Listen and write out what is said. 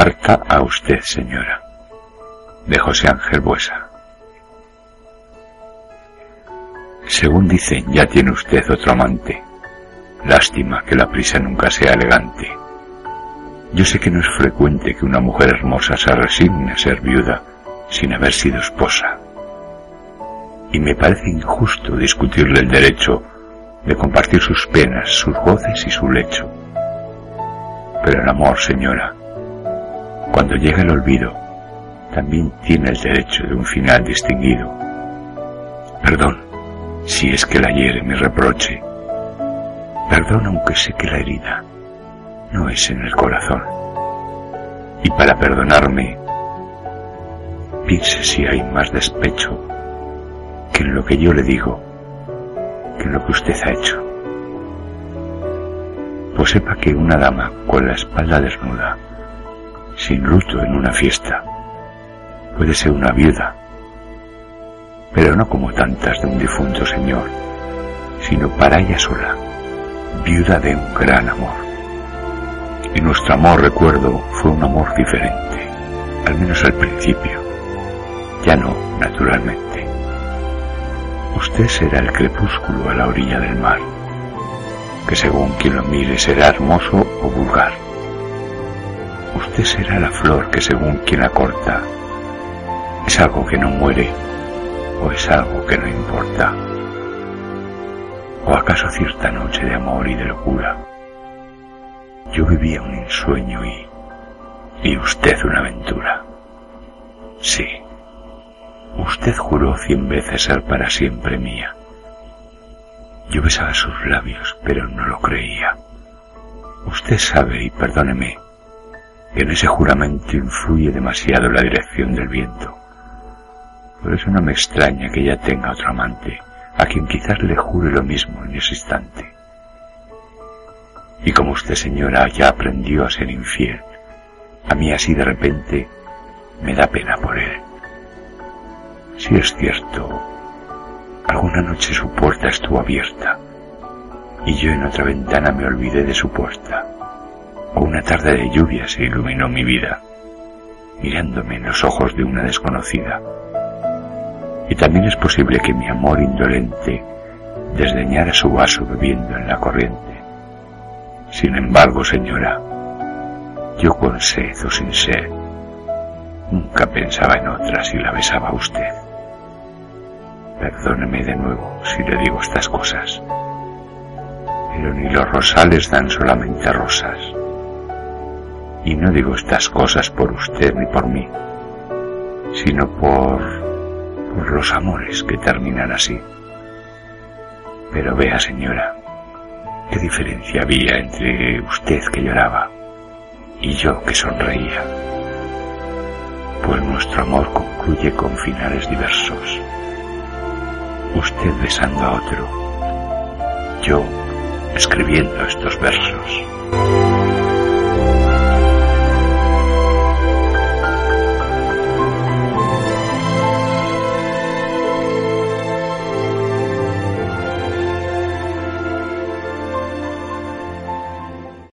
Carta a usted, señora. De José Ángel Buesa. Según dicen, ya tiene usted otro amante. Lástima que la prisa nunca sea elegante. Yo sé que no es frecuente que una mujer hermosa se resigne a ser viuda sin haber sido esposa. Y me parece injusto discutirle el derecho de compartir sus penas, sus goces y su lecho. Pero el amor, señora, cuando llega el olvido, también tiene el derecho de un final distinguido. Perdón, si es que la hiere mi reproche. Perdón aunque sé que la herida no es en el corazón. Y para perdonarme, piense si hay más despecho que en lo que yo le digo, que en lo que usted ha hecho. Pues sepa que una dama con la espalda desnuda, sin luto en una fiesta, puede ser una viuda, pero no como tantas de un difunto señor, sino para ella sola, viuda de un gran amor. Y nuestro amor, recuerdo, fue un amor diferente, al menos al principio, ya no, naturalmente. Usted será el crepúsculo a la orilla del mar, que según quien lo mire será hermoso o vulgar. Usted será la flor que según quien la corta es algo que no muere o es algo que no importa. ¿O acaso cierta noche de amor y de locura? Yo vivía un ensueño y... y usted una aventura. Sí, usted juró cien veces ser para siempre mía. Yo besaba sus labios, pero no lo creía. Usted sabe, y perdóneme, que en ese juramento influye demasiado la dirección del viento. Por eso no me extraña que ella tenga otro amante, a quien quizás le jure lo mismo en ese instante. Y como usted, señora, ya aprendió a ser infiel, a mí así de repente me da pena por él. Si es cierto, alguna noche su puerta estuvo abierta y yo en otra ventana me olvidé de su puerta. Una tarde de lluvia se iluminó mi vida, mirándome en los ojos de una desconocida y también es posible que mi amor indolente desdeñara su vaso bebiendo en la corriente. Sin embargo, señora, yo con sed o sin sed, nunca pensaba en otra si la besaba usted. Perdóneme de nuevo si le digo estas cosas, pero ni los rosales dan solamente rosas. Y no digo estas cosas por usted ni por mí, sino por por los amores que terminan así. Pero vea, señora, qué diferencia había entre usted que lloraba y yo que sonreía. Pues nuestro amor concluye con finales diversos. Usted besando a otro, yo escribiendo estos versos.